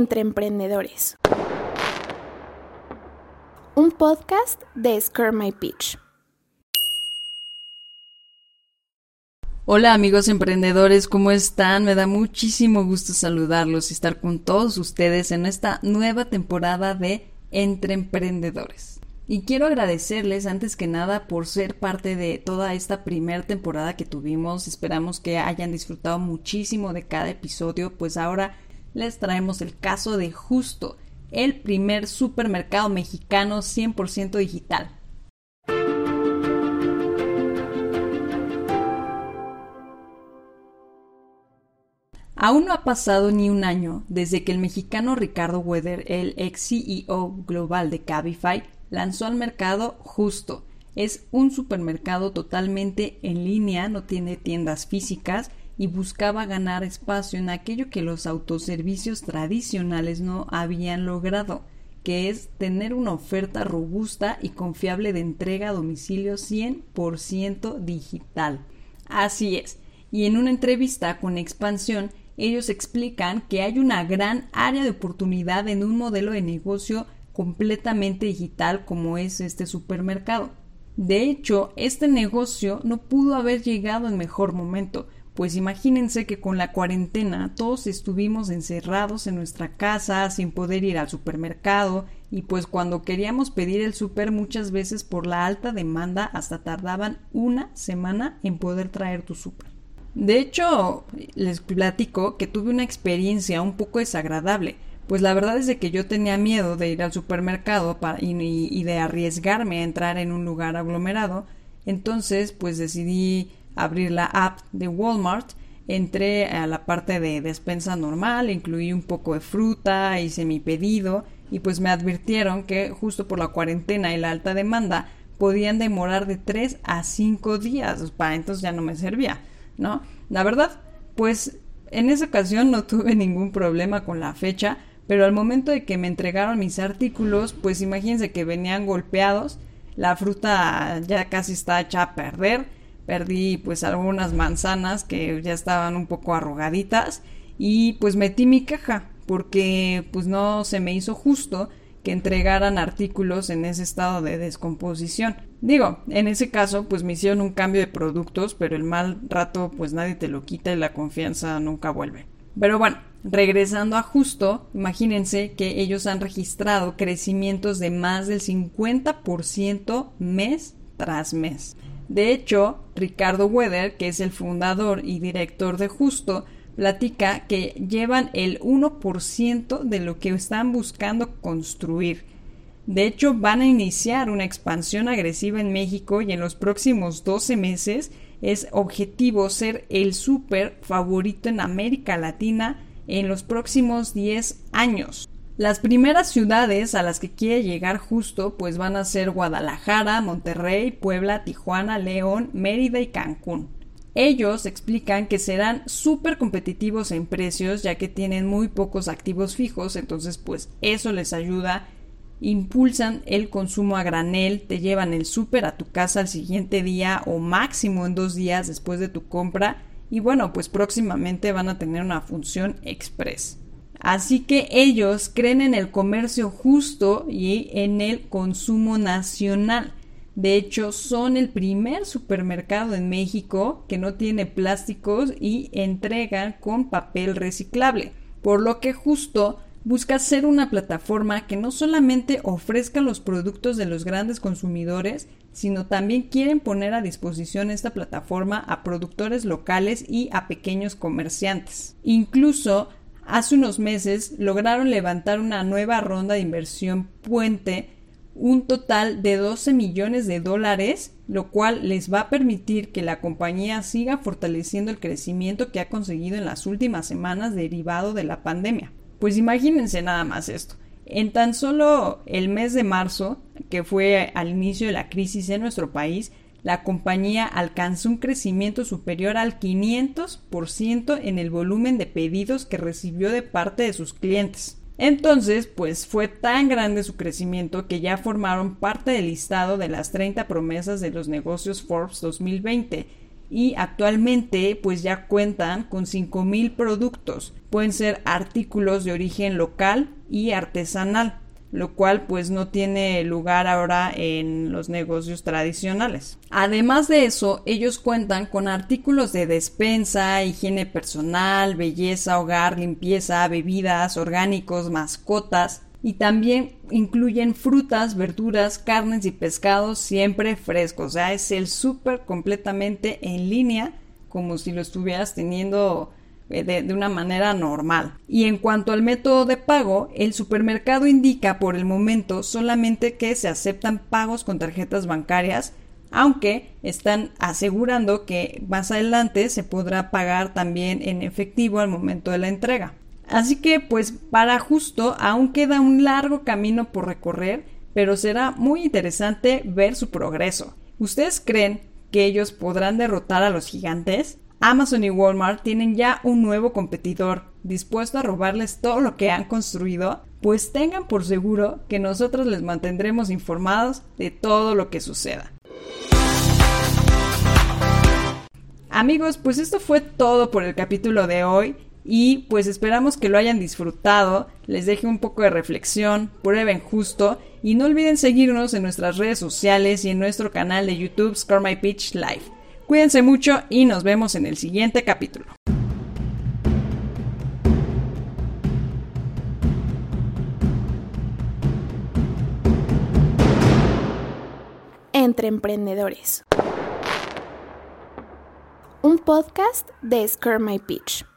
entre emprendedores. Un podcast de Scare My Pitch. Hola amigos emprendedores, ¿cómo están? Me da muchísimo gusto saludarlos y estar con todos ustedes en esta nueva temporada de Entre Emprendedores. Y quiero agradecerles antes que nada por ser parte de toda esta primera temporada que tuvimos. Esperamos que hayan disfrutado muchísimo de cada episodio, pues ahora les traemos el caso de Justo, el primer supermercado mexicano 100% digital. Aún no ha pasado ni un año desde que el mexicano Ricardo Weather, el ex CEO global de Cabify, lanzó al mercado Justo. Es un supermercado totalmente en línea, no tiene tiendas físicas y buscaba ganar espacio en aquello que los autoservicios tradicionales no habían logrado, que es tener una oferta robusta y confiable de entrega a domicilio 100% digital. Así es. Y en una entrevista con Expansión, ellos explican que hay una gran área de oportunidad en un modelo de negocio completamente digital como es este supermercado. De hecho, este negocio no pudo haber llegado en mejor momento, pues imagínense que con la cuarentena todos estuvimos encerrados en nuestra casa sin poder ir al supermercado y pues cuando queríamos pedir el super muchas veces por la alta demanda hasta tardaban una semana en poder traer tu super. De hecho, les platico que tuve una experiencia un poco desagradable pues la verdad es de que yo tenía miedo de ir al supermercado para, y, de arriesgarme a entrar en un lugar aglomerado. Entonces, pues decidí abrir la app de Walmart. Entré a la parte de despensa normal, incluí un poco de fruta, hice mi pedido y pues me advirtieron que justo por la cuarentena y la alta demanda podían demorar de 3 a 5 días. Para entonces ya no me servía, ¿no? La verdad, pues en esa ocasión no tuve ningún problema con la fecha pero al momento de que me entregaron mis artículos, pues imagínense que venían golpeados, la fruta ya casi está hecha a perder, perdí pues algunas manzanas que ya estaban un poco arrugaditas y pues metí mi caja porque pues no se me hizo justo que entregaran artículos en ese estado de descomposición. Digo, en ese caso pues me hicieron un cambio de productos, pero el mal rato pues nadie te lo quita y la confianza nunca vuelve. Pero bueno, regresando a justo, imagínense que ellos han registrado crecimientos de más del 50% mes tras mes. De hecho, Ricardo Weather, que es el fundador y director de Justo, platica que llevan el 1% de lo que están buscando construir. De hecho, van a iniciar una expansión agresiva en México y en los próximos 12 meses es objetivo ser el súper favorito en América Latina en los próximos 10 años. Las primeras ciudades a las que quiere llegar justo pues van a ser Guadalajara, Monterrey, Puebla, Tijuana, León, Mérida y Cancún. Ellos explican que serán súper competitivos en precios ya que tienen muy pocos activos fijos, entonces pues eso les ayuda impulsan el consumo a granel, te llevan el súper a tu casa al siguiente día o máximo en dos días después de tu compra y bueno, pues próximamente van a tener una función express. Así que ellos creen en el comercio justo y en el consumo nacional. De hecho, son el primer supermercado en México que no tiene plásticos y entrega con papel reciclable. Por lo que justo busca ser una plataforma que no solamente ofrezca los productos de los grandes consumidores, sino también quieren poner a disposición esta plataforma a productores locales y a pequeños comerciantes. Incluso hace unos meses lograron levantar una nueva ronda de inversión puente un total de 12 millones de dólares, lo cual les va a permitir que la compañía siga fortaleciendo el crecimiento que ha conseguido en las últimas semanas derivado de la pandemia. Pues imagínense nada más esto. En tan solo el mes de marzo, que fue al inicio de la crisis en nuestro país, la compañía alcanzó un crecimiento superior al 500% en el volumen de pedidos que recibió de parte de sus clientes. Entonces, pues fue tan grande su crecimiento que ya formaron parte del listado de las 30 promesas de los negocios Forbes 2020 y actualmente pues ya cuentan con 5.000 productos. Pueden ser artículos de origen local y artesanal lo cual pues no tiene lugar ahora en los negocios tradicionales. Además de eso, ellos cuentan con artículos de despensa, higiene personal, belleza, hogar, limpieza, bebidas, orgánicos, mascotas, y también incluyen frutas, verduras, carnes y pescados siempre frescos. O sea, es el súper completamente en línea, como si lo estuvieras teniendo eh, de, una manera normal. Y en cuanto al método de pago, el supermercado indica por el momento solamente que se aceptan pagos con tarjetas bancarias, aunque están asegurando que más adelante se podrá pagar también en efectivo al momento de la entrega. Así que pues para justo aún queda un largo camino por recorrer, pero será muy interesante ver su progreso. ¿Ustedes creen que ellos podrán derrotar a los gigantes? Amazon y Walmart tienen ya un nuevo competidor dispuesto a robarles todo lo que han construido, pues tengan por seguro que nosotros les mantendremos informados de todo lo que suceda. Amigos, pues esto fue todo por el capítulo de hoy y pues esperamos que lo hayan disfrutado, les deje un poco de reflexión, prueben justo y no olviden seguirnos en nuestras redes sociales y en nuestro canal de YouTube Score My Pitch Live. Cuídense mucho y nos vemos en el siguiente capítulo. Entre Emprendedores. Un podcast de Scare My Pitch.